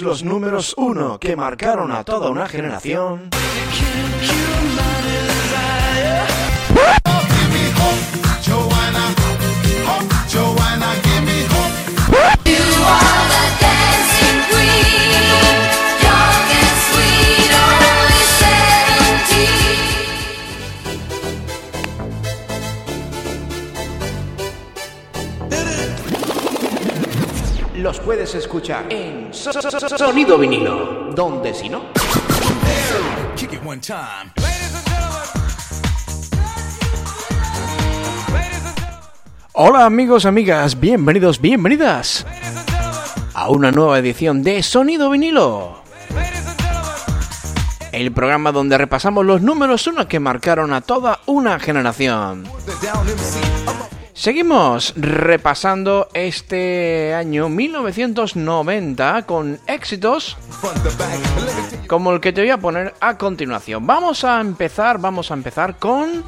los números uno que marcaron a toda una generación. Puedes escuchar en Sonido Vinilo, donde si no. Hola amigos, amigas, bienvenidos, bienvenidas a una nueva edición de Sonido Vinilo. El programa donde repasamos los números uno que marcaron a toda una generación. Seguimos repasando este año 1990 con éxitos como el que te voy a poner a continuación. Vamos a empezar, vamos a empezar con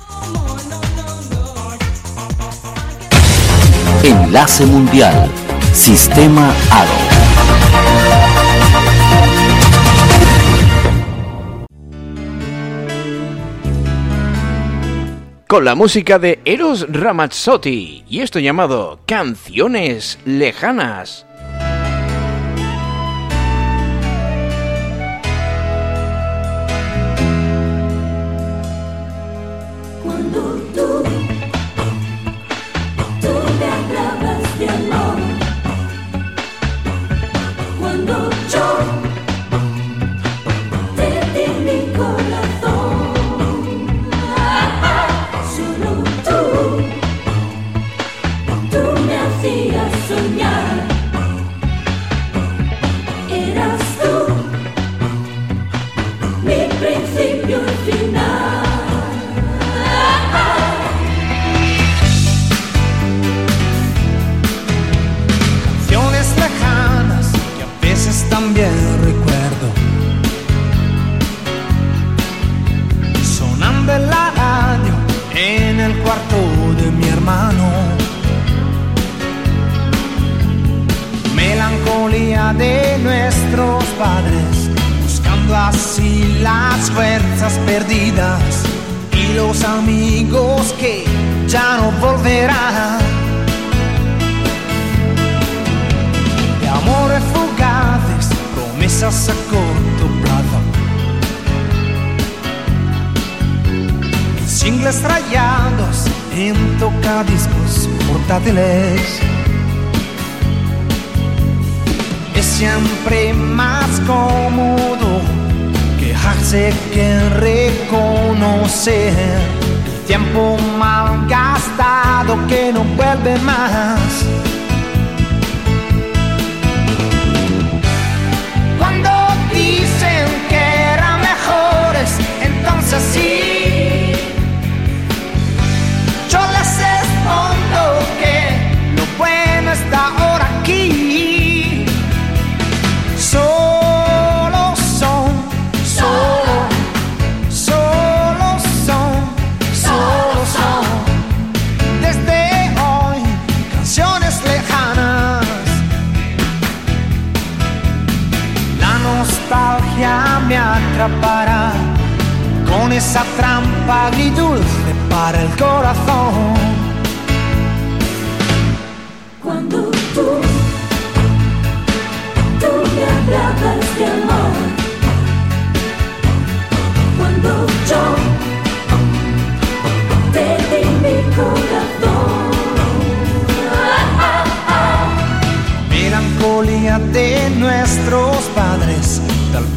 Enlace Mundial, Sistema Aro. Con la música de Eros Ramazzotti y esto llamado Canciones Lejanas. Para con esa trampa agridulce para el corazón. Cuando tú, tú me hablabas de amor, cuando yo te di mi corazón. Melancolía de nuestros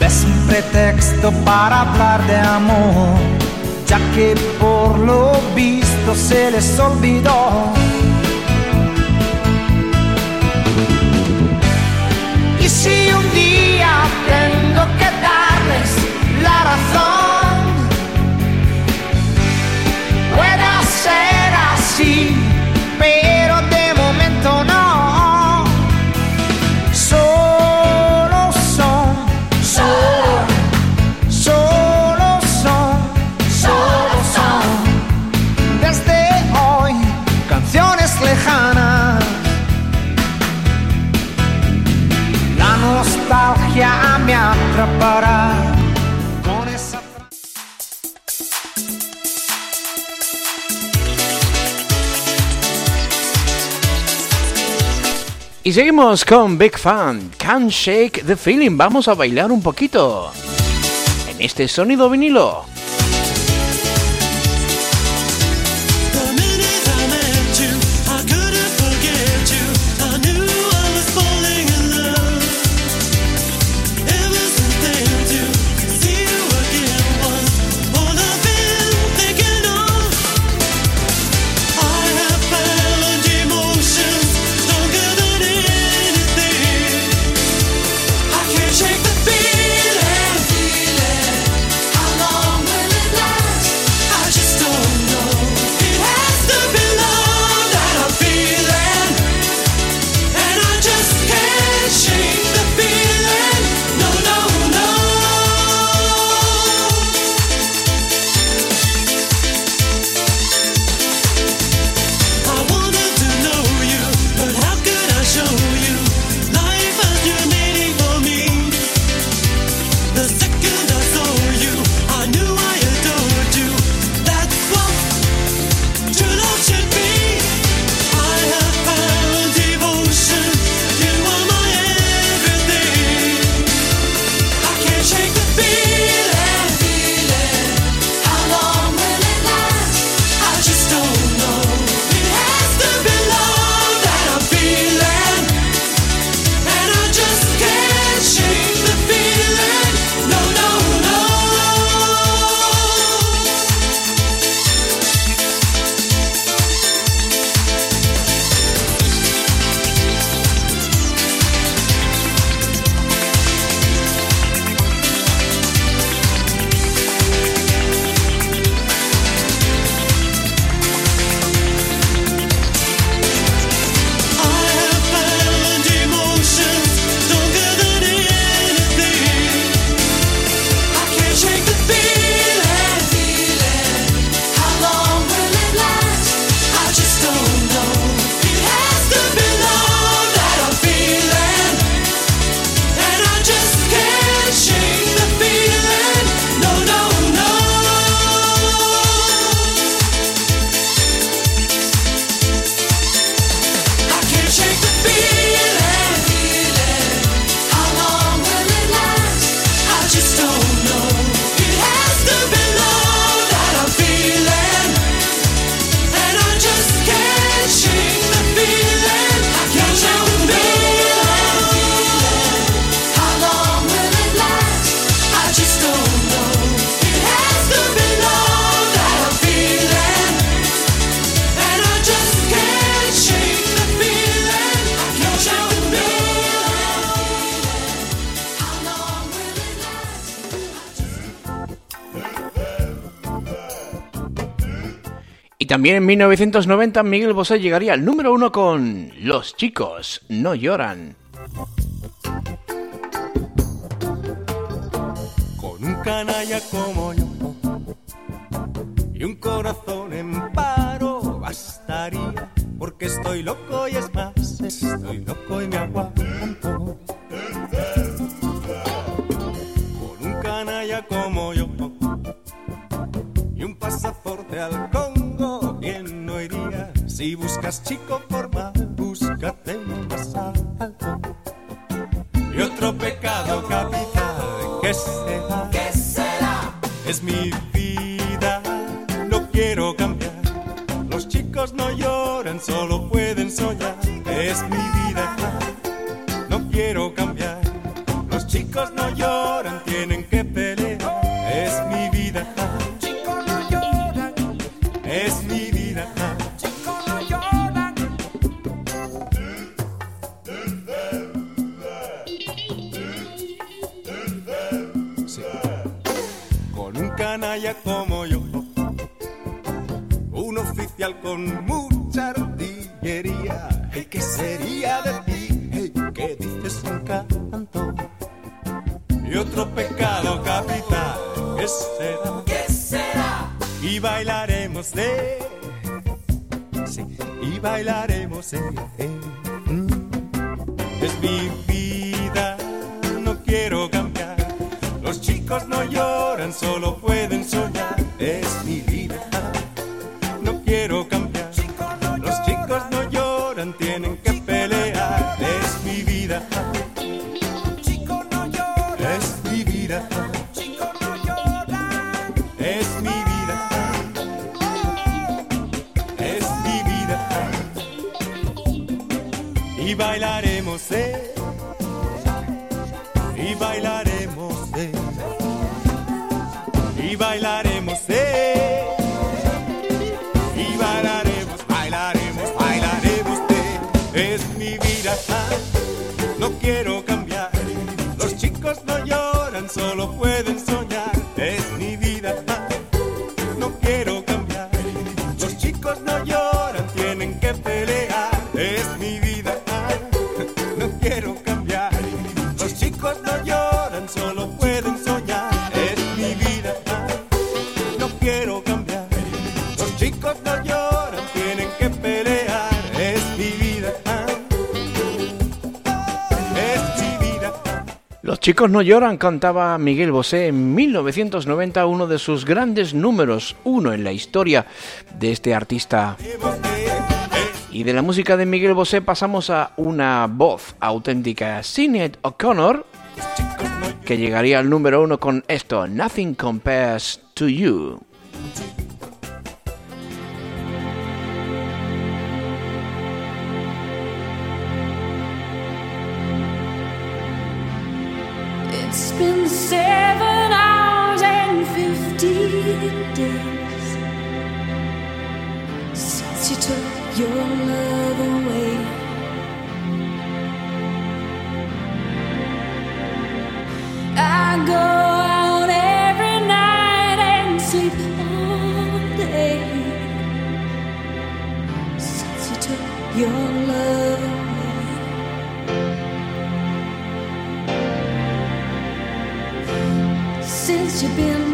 vez un pretexto para hablar de amor, ya que por lo visto se les olvidó. Y si un día tengo que darles la razón, puede ser así, Y seguimos con Big Fan, Can't Shake the Feeling. Vamos a bailar un poquito en este sonido vinilo. También en 1990 Miguel Bosé llegaría al número uno con Los chicos no lloran. Con un canalla como yo y un corazón en paro bastaría, porque estoy loco y es más, estoy loco y me aguanto. Con un canalla como yo hagas chico formal, búscate lo más. Y otro pecado capital, ¿qué será? ¿Qué será? Es mi vida, no quiero cambiar. Los chicos no lloran, solo pueden soñar. Es mi vida, no quiero cambiar. Los chicos no lloran Chicos no lloran, cantaba Miguel Bosé en 1990, uno de sus grandes números, uno en la historia de este artista. Y de la música de Miguel Bosé pasamos a una voz auténtica, Sinead O'Connor, que llegaría al número uno con esto, Nothing Compares to You. seven hours and fifteen days since you took your love away. I go out every night and sleep all day since you took your love. you've been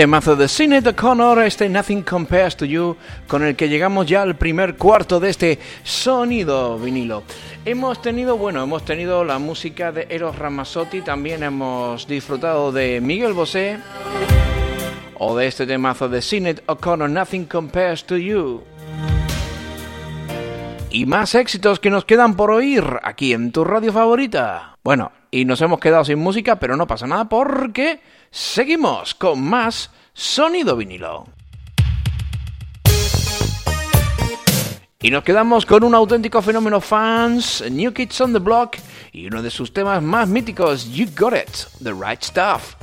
temazo de Sinead O'Connor, este Nothing Compares to You, con el que llegamos ya al primer cuarto de este sonido vinilo. Hemos tenido, bueno, hemos tenido la música de Eros Ramazzotti, también hemos disfrutado de Miguel Bosé o de este temazo de Sinead O'Connor, Nothing Compares to You. Y más éxitos que nos quedan por oír aquí en tu radio favorita. Bueno, y nos hemos quedado sin música, pero no pasa nada porque seguimos con más sonido vinilo. Y nos quedamos con un auténtico fenómeno fans, New Kids on the Block, y uno de sus temas más míticos, You Got It, The Right Stuff.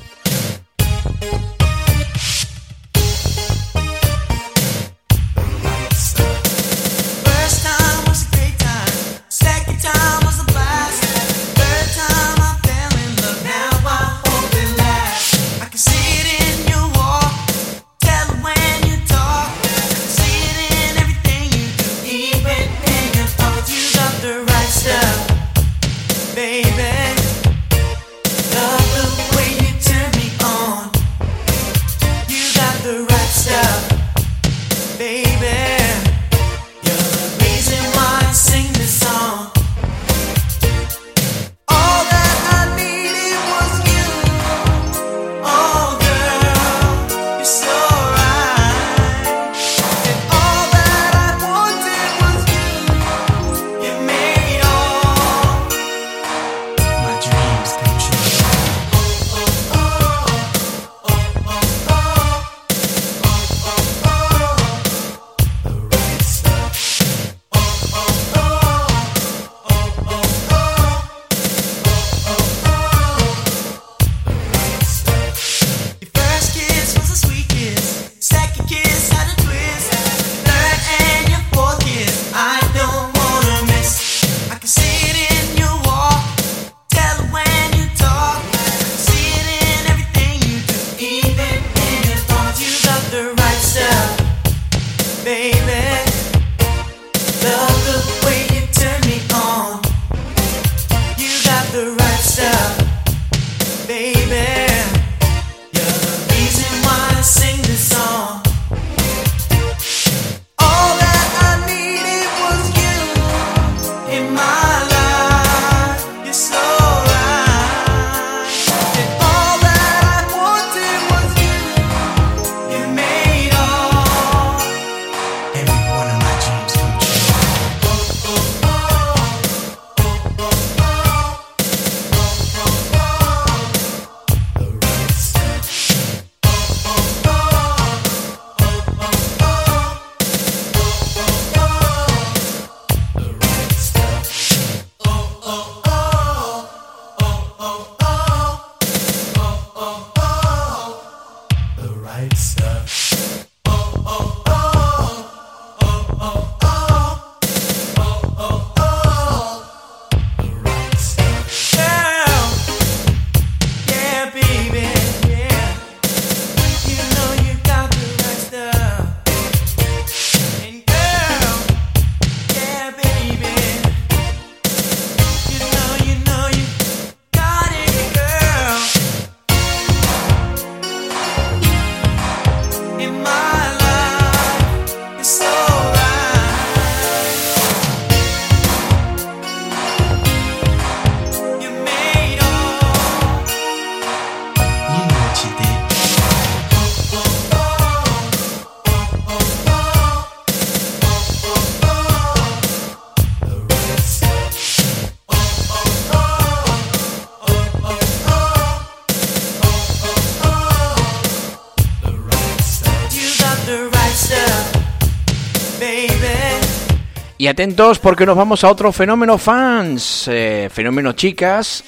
Atentos porque nos vamos a otro fenómeno fans, eh, fenómeno chicas.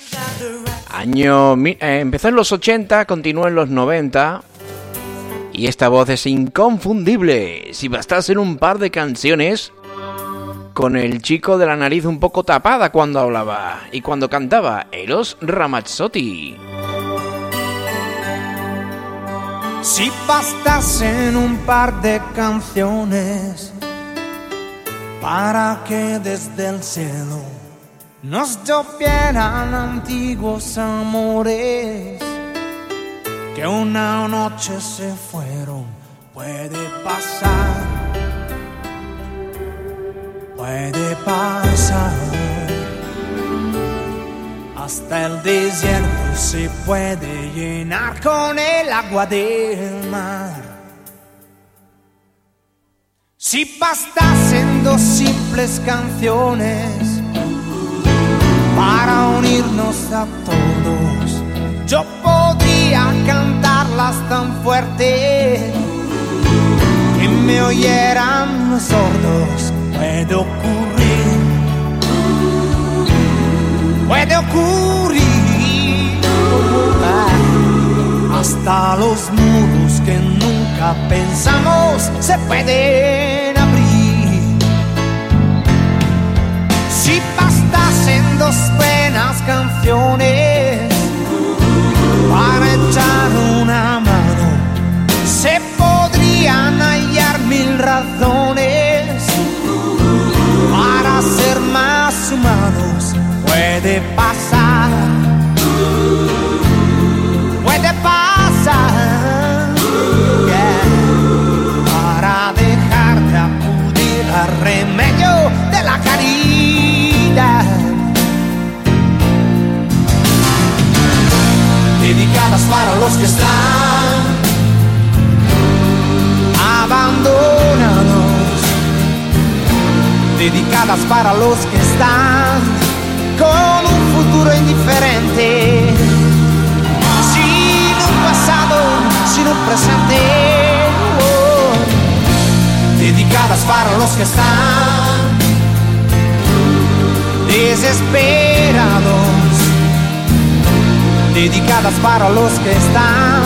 Año eh, empezó en los 80, continuó en los 90. Y esta voz es inconfundible. Si bastasen un par de canciones con el chico de la nariz un poco tapada cuando hablaba y cuando cantaba, Eros Ramazzotti. Si bastasen un par de canciones para que desde el cielo nos llovieran antiguos amores que una noche se fueron. Puede pasar, puede pasar. Hasta el desierto se puede llenar con el agua del mar. Si simples canciones para unirnos a todos, yo podría cantarlas tan fuerte que me oyeran los sordos. Puede ocurrir, puede ocurrir. Hasta los muros que nunca pensamos se pueden Si bastasen dos buenas canciones. Para echar una mano, se podrían hallar mil razones. Para ser más humanos. Puede pasar, puede pasar, para dejar de acudir al remedio dedicadas para los que están abandonados, dedicadas para los que están con un futuro indiferente, sin un pasado, sin un presente, oh. dedicadas para los que están desesperados dedicadas para los que están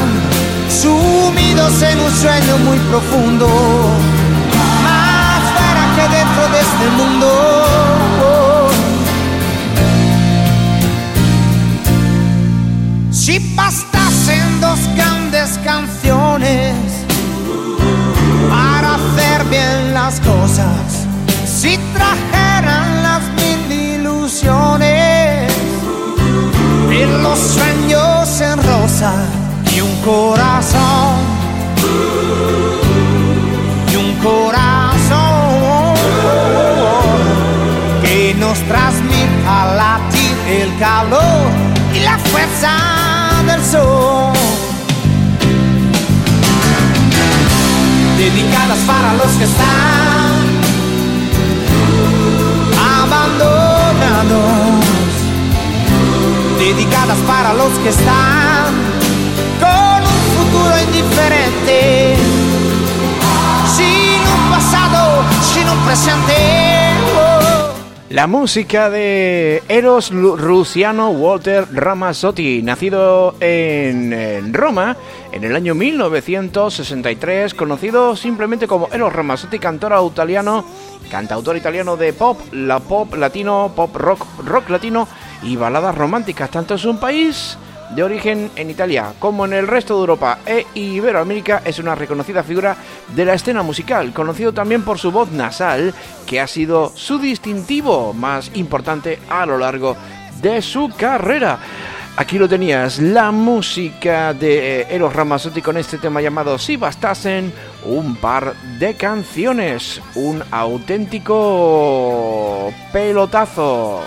sumidos en un sueño muy profundo, más fuera que dentro de este mundo. Si bastasen dos grandes canciones para hacer bien las cosas, si trajeran las mil ilusiones y los sueños corazón. Y un corazón que nos transmita latir el calor y la fuerza del sol. Dedicadas para los que están abandonados. Dedicadas para los que están sin un pasado, sin un presente. La música de Eros Lu- Rusiano Walter Ramazzotti, nacido en Roma en el año 1963, conocido simplemente como Eros Ramazzotti, cantor italiano, cantautor italiano de pop, la pop latino, pop rock, rock latino y baladas románticas, tanto en su país de origen en Italia como en el resto de Europa e Iberoamérica es una reconocida figura de la escena musical, conocido también por su voz nasal, que ha sido su distintivo más importante a lo largo de su carrera. Aquí lo tenías, la música de Eros Ramazzotti con este tema llamado Si bastasen un par de canciones, un auténtico pelotazo.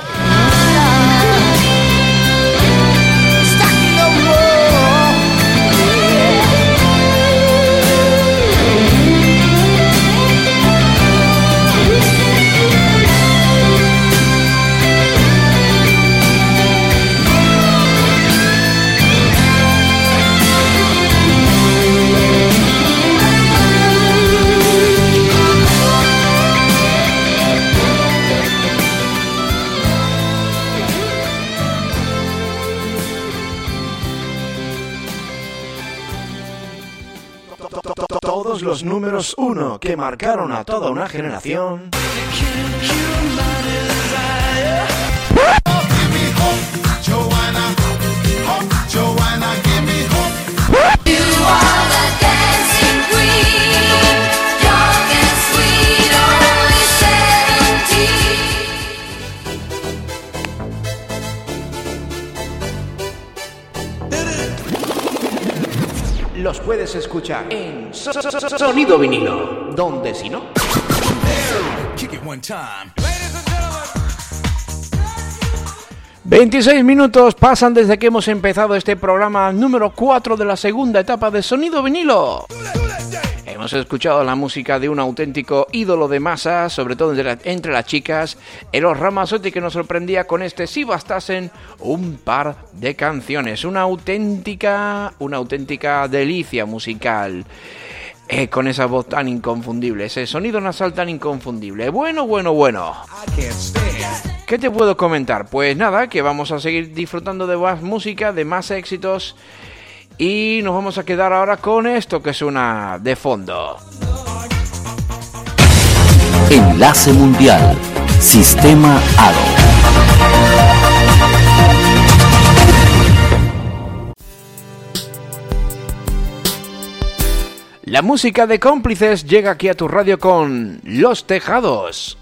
Los números uno que marcaron a toda una generación. Los puedes escuchar en So- So- So- Sonido Vinilo. Donde si no. Kick it one time. 26 minutos pasan desde que hemos empezado este programa número 4 de la segunda etapa de Sonido Vinilo. Hemos escuchado la música de un auténtico ídolo de masa, sobre todo entre, la- entre las chicas, Eros Ramazzotti que nos sorprendía con este Si bastasen un par de canciones, una auténtica, una auténtica delicia musical. Eh, con esa voz tan inconfundible, ese sonido nasal tan inconfundible. Bueno, bueno, bueno. ¿Qué te puedo comentar? Pues nada, que vamos a seguir disfrutando de más música, de más éxitos. Y nos vamos a quedar ahora con esto que suena de fondo. Enlace Mundial. Sistema ARO. La música de cómplices llega aquí a tu radio con Los Tejados.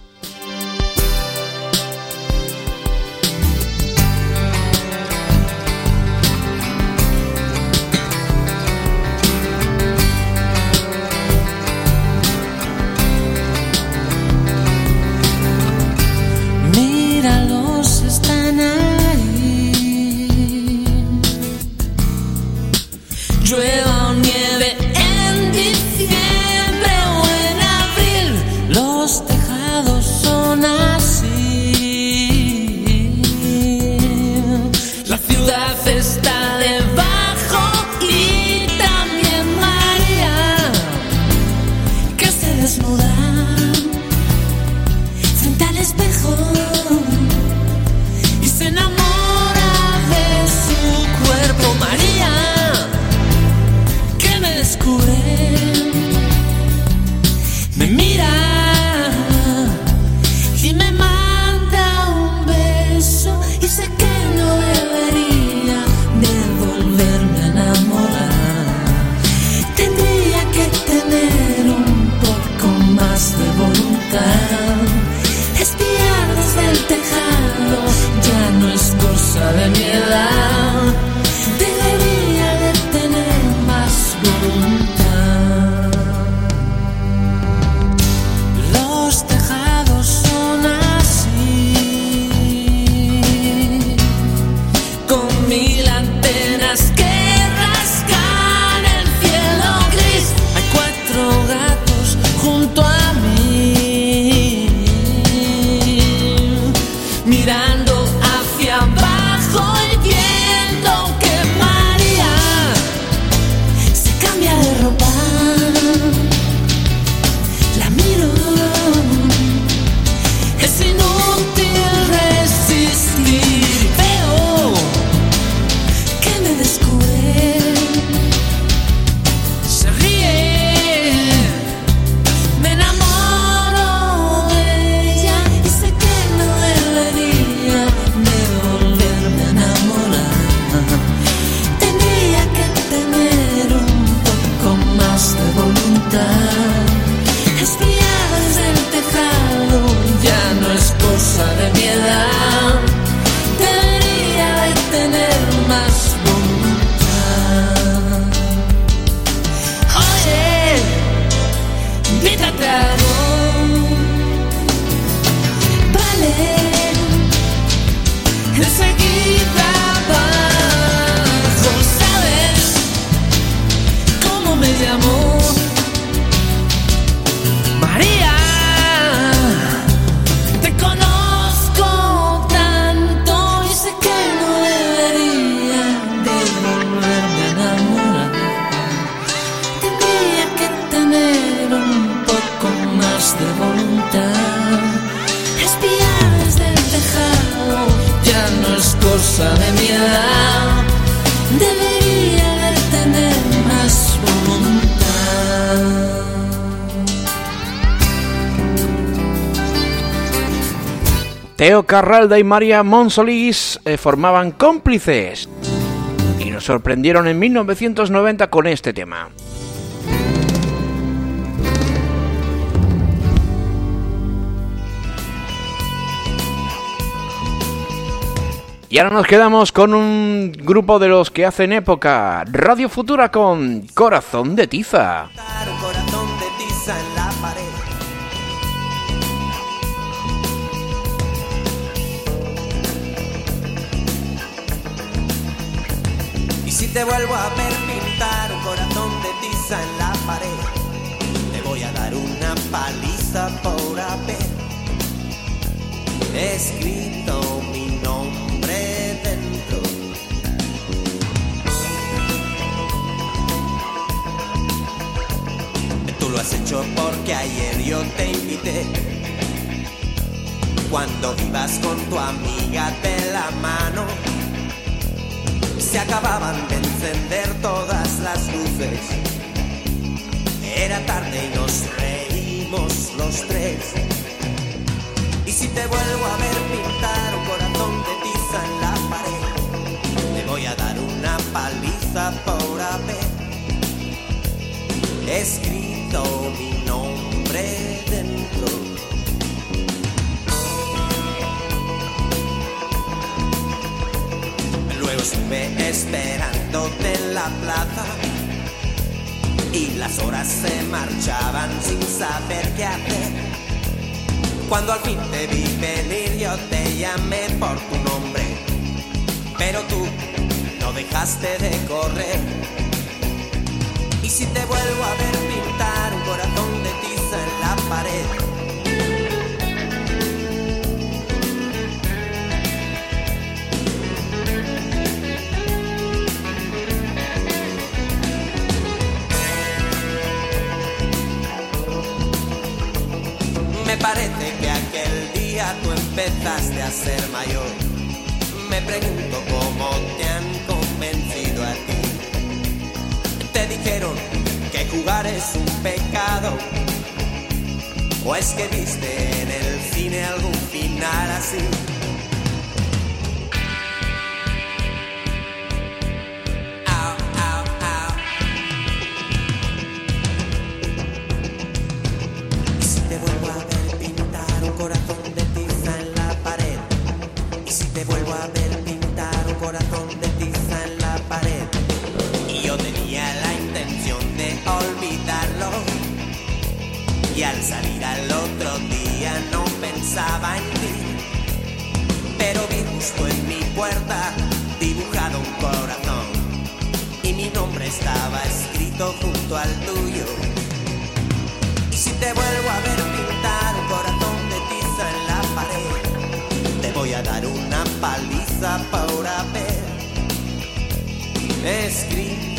Cómo me llamo? Teo Carralda y María Monsolís eh, formaban cómplices y nos sorprendieron en 1990 con este tema. Y ahora nos quedamos con un grupo de los que hacen época, Radio Futura con Corazón de Tiza. Corazón de tiza te vuelvo a ver pintar un corazón de tiza en la pared, te voy a dar una paliza por haber escrito mi nombre dentro. Tú lo has hecho porque ayer yo te invité. Cuando ibas con tu amiga de la mano, se acababan de encender todas las luces. Era tarde y nos reímos los tres. Y si te vuelvo a ver pintar un corazón de tiza en la pared, te voy a dar una paliza por haber escrito mi nombre dentro. Estuve esperándote en la plaza y las horas se marchaban sin saber qué hacer. Cuando al fin te vi venir yo te llamé por tu nombre, pero tú no dejaste de correr. Y si te vuelvo a ver pintar un corazón de tiza en la pared. Parece que aquel día tú empezaste a ser mayor. Me pregunto cómo te han convencido a ti te dijeron que jugar es un pecado? ¿O es que viste en el cine algún final así? Tuyo. Y si te vuelvo a ver pintar un corazón de tiza en la pared, te voy a dar una paliza por haber escrito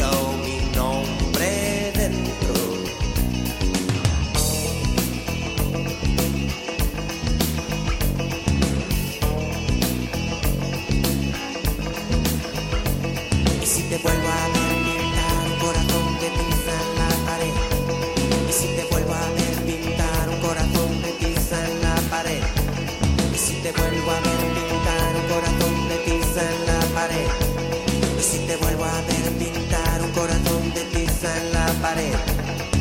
vuelvo a ver pintar un corazón de tiza en la pared. Y si te vuelvo a ver pintar un corazón de tiza en la pared.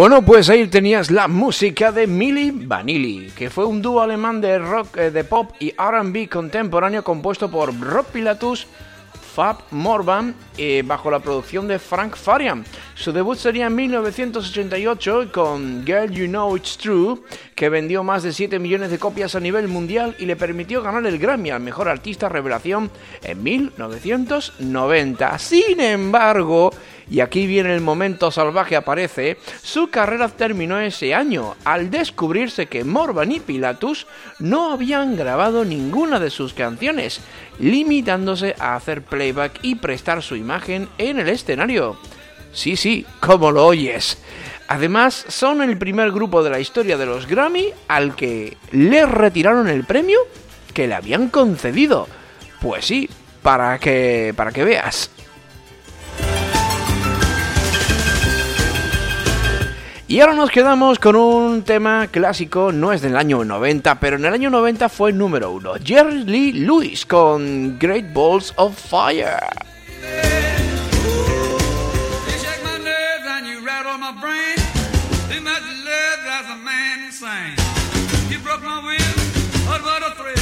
Bueno, pues ahí tenías la música de Milli Vanilli, que fue un dúo alemán de rock, eh, de pop y R&B contemporáneo compuesto por Rob Pilatus, Fab Morvan, eh, bajo la producción de Frank Farian. Su debut sería en 1988 con Girl You Know It's True, que vendió más de 7 millones de copias a nivel mundial y le permitió ganar el Grammy al mejor artista revelación en 1990. Sin embargo, y aquí viene el momento salvaje aparece, su carrera terminó ese año al descubrirse que Morvan y Pilatus no habían grabado ninguna de sus canciones, limitándose a hacer playback y prestar su imagen en el escenario. Sí, sí, como lo oyes. Además, son el primer grupo de la historia de los Grammy al que le retiraron el premio que le habían concedido. Pues sí, para que para que veas. Y ahora nos quedamos con un tema clásico, no es del año 90, pero en el año 90 fue número uno. Jerry Lee Lewis con Great Balls of Fire. My brain. Too much love drives a man insane. You broke my will, but what a thrill.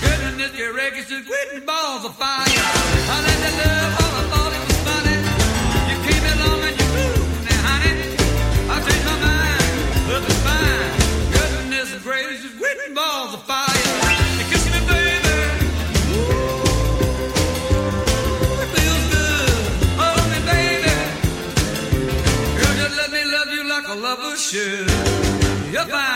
Goodness, your records just quitting balls of fire. you're fine.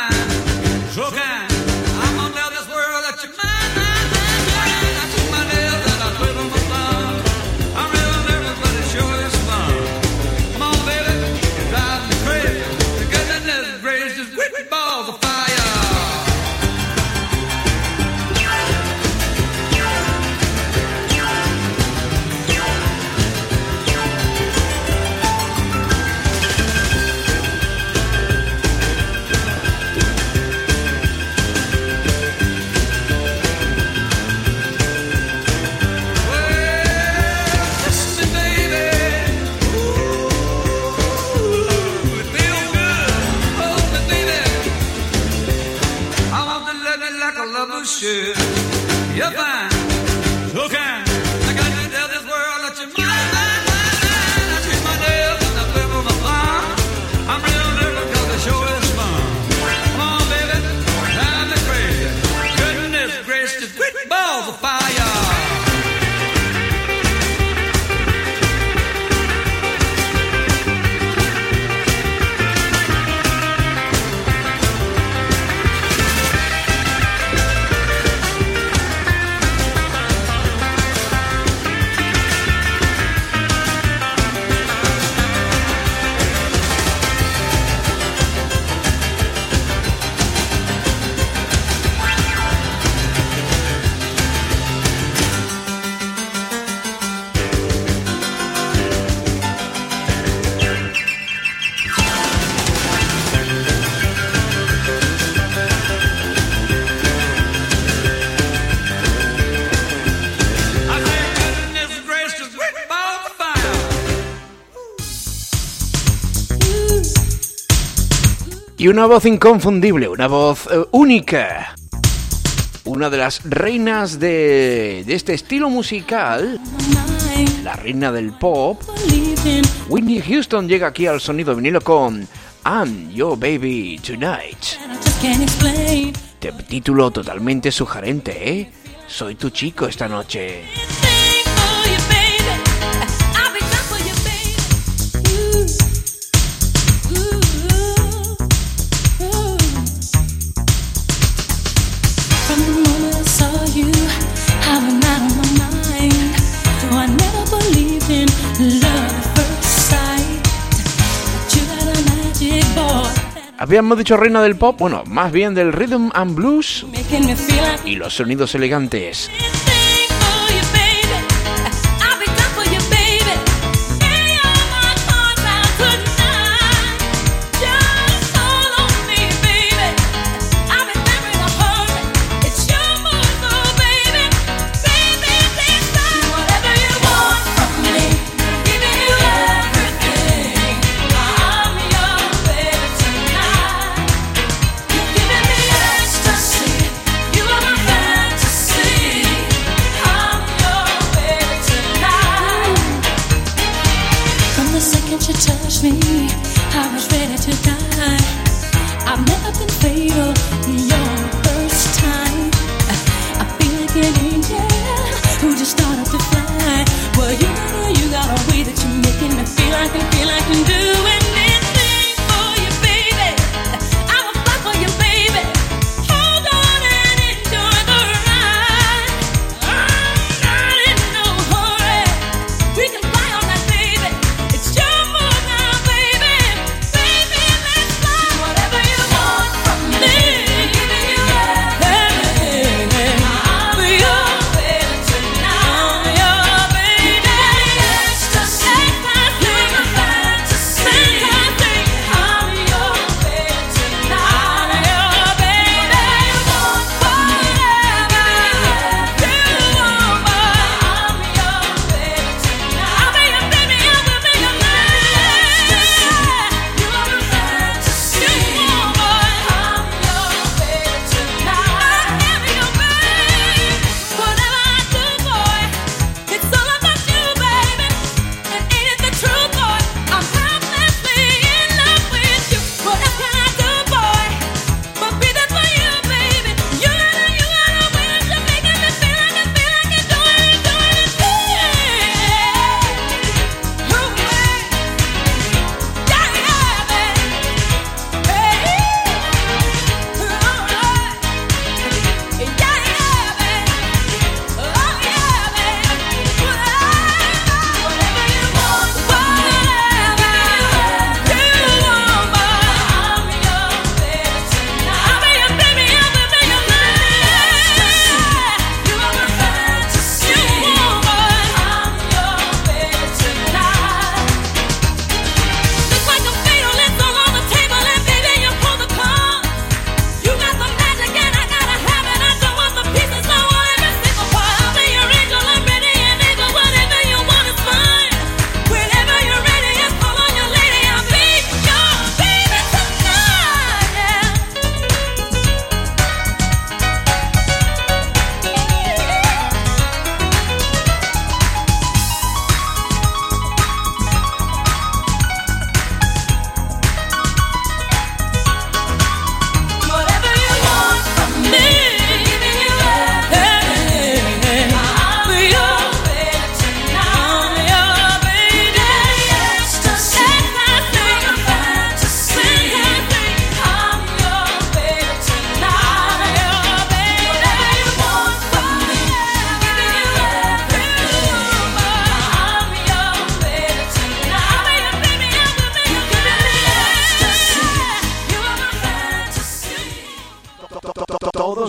Una voz inconfundible, una voz eh, única. Una de las reinas de, de este estilo musical, la reina del pop, Whitney Houston llega aquí al sonido vinilo con I'm Your Baby Tonight. Título totalmente sugerente, ¿eh? Soy tu chico esta noche. Habíamos dicho reina del pop, bueno, más bien del rhythm and blues y los sonidos elegantes.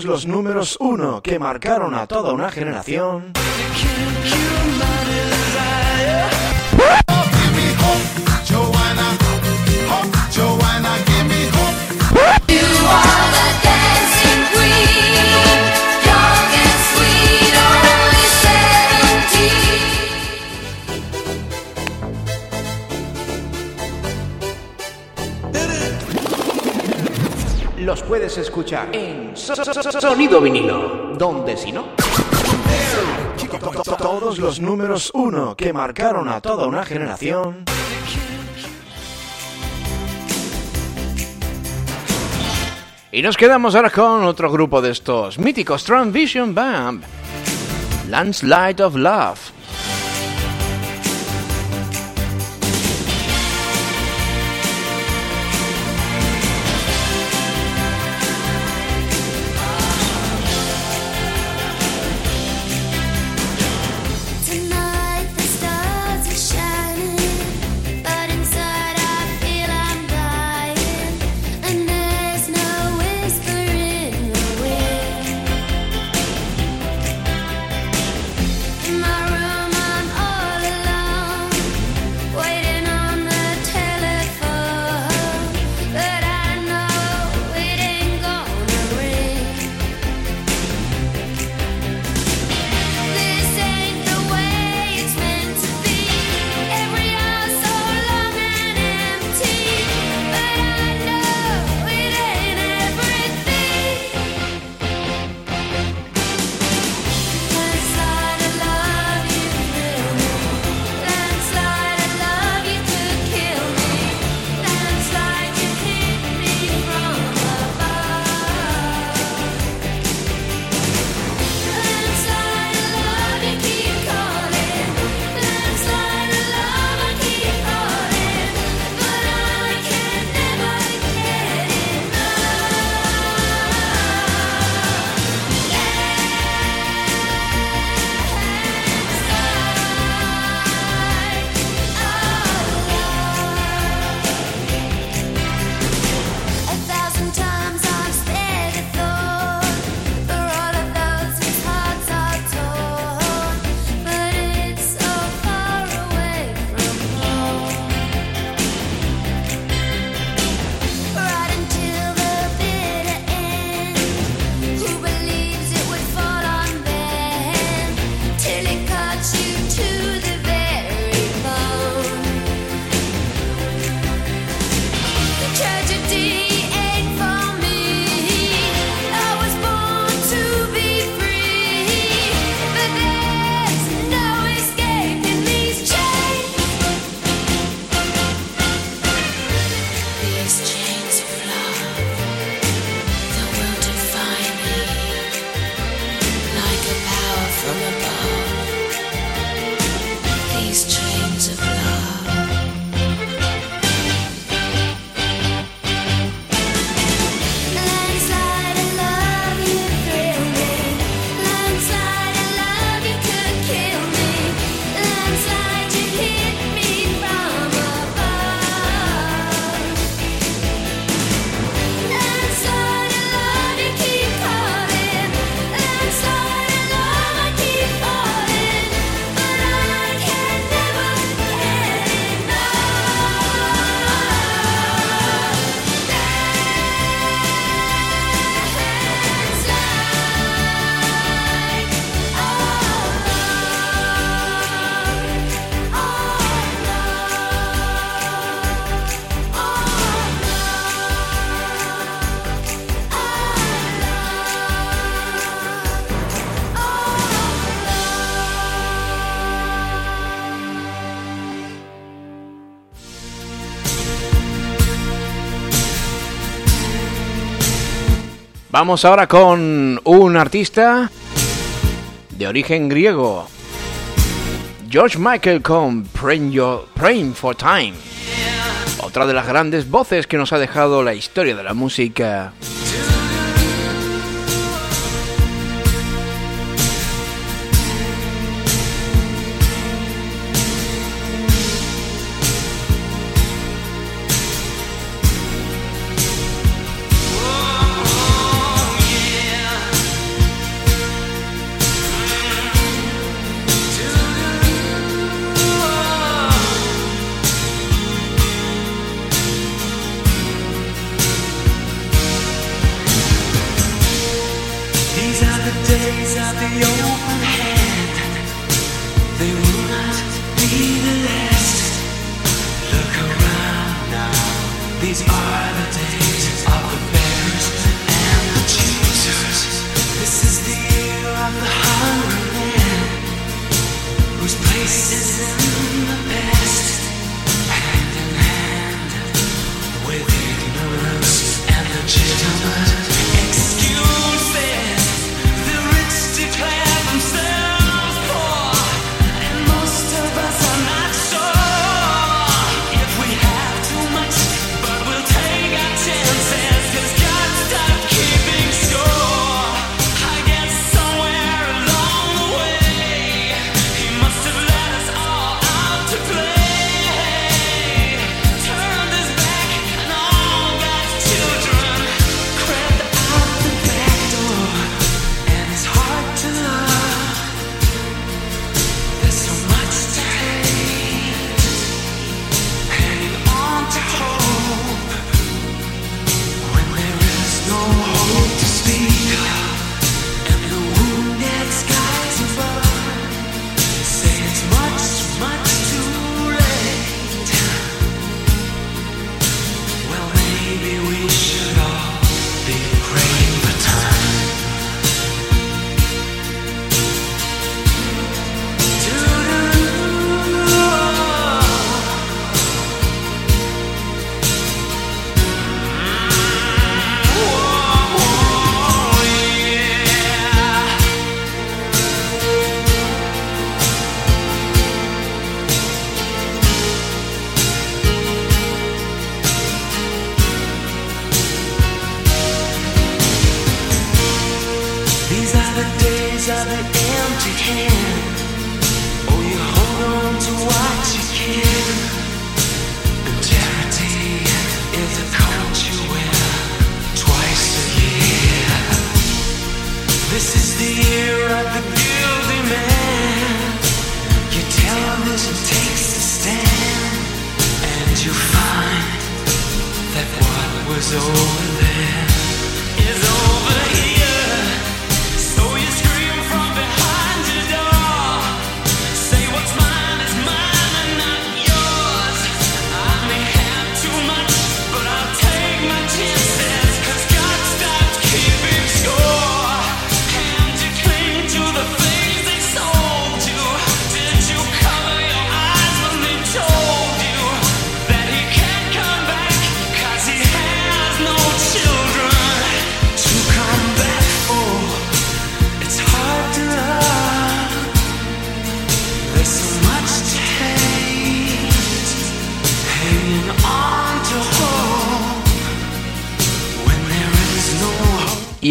los números uno que marcaron a toda una generación. puedes escuchar. En Sonido Vinilo, donde si no... Todos los números uno que marcaron a toda una generación... Y nos quedamos ahora con otro grupo de estos míticos Transition Band, Landslide of Love. Vamos ahora con un artista de origen griego, George Michael con Praying, Praying for Time, otra de las grandes voces que nos ha dejado la historia de la música.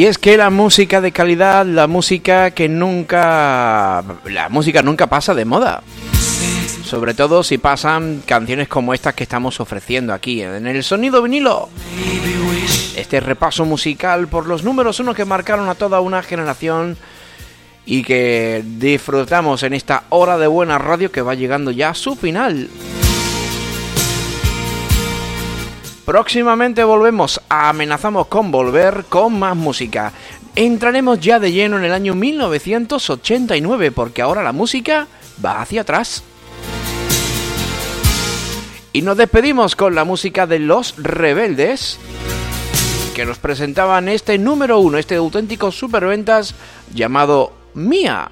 es que la música de calidad, la música que nunca... La música nunca pasa de moda. Sobre todo si pasan canciones como estas que estamos ofreciendo aquí en el sonido vinilo. Este repaso musical por los números uno que marcaron a toda una generación y que disfrutamos en esta hora de buena radio que va llegando ya a su final. Próximamente volvemos, amenazamos con volver con más música. Entraremos ya de lleno en el año 1989 porque ahora la música va hacia atrás. Y nos despedimos con la música de Los Rebeldes que nos presentaban este número uno, este auténtico superventas llamado Mía.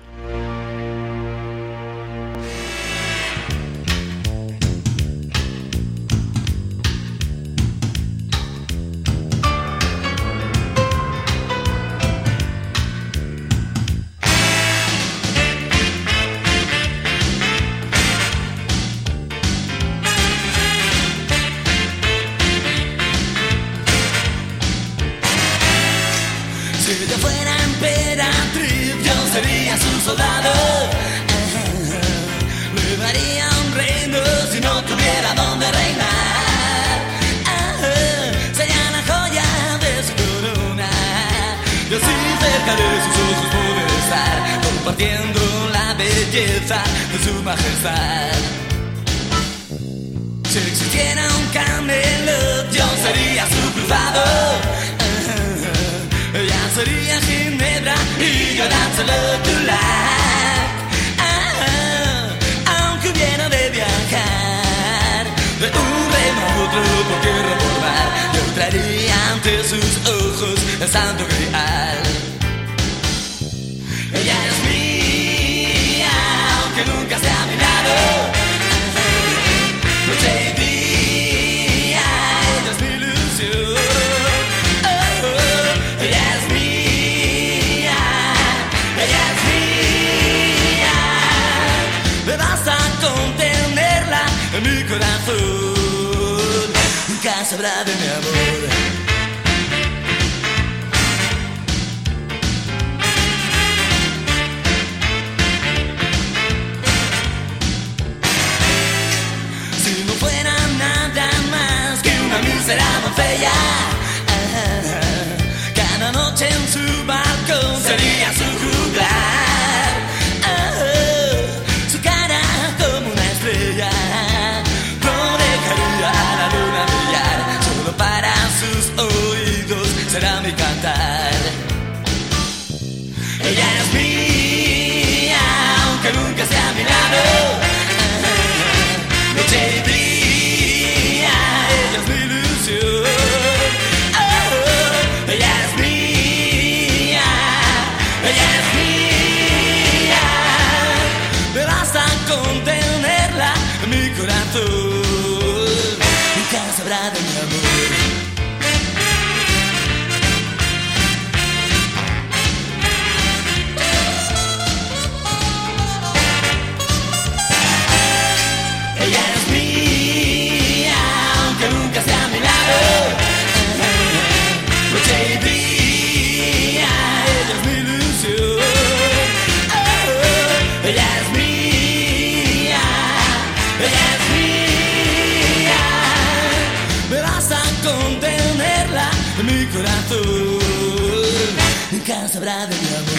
Tenerla en mi corazón. Nunca sabrá de mi amor.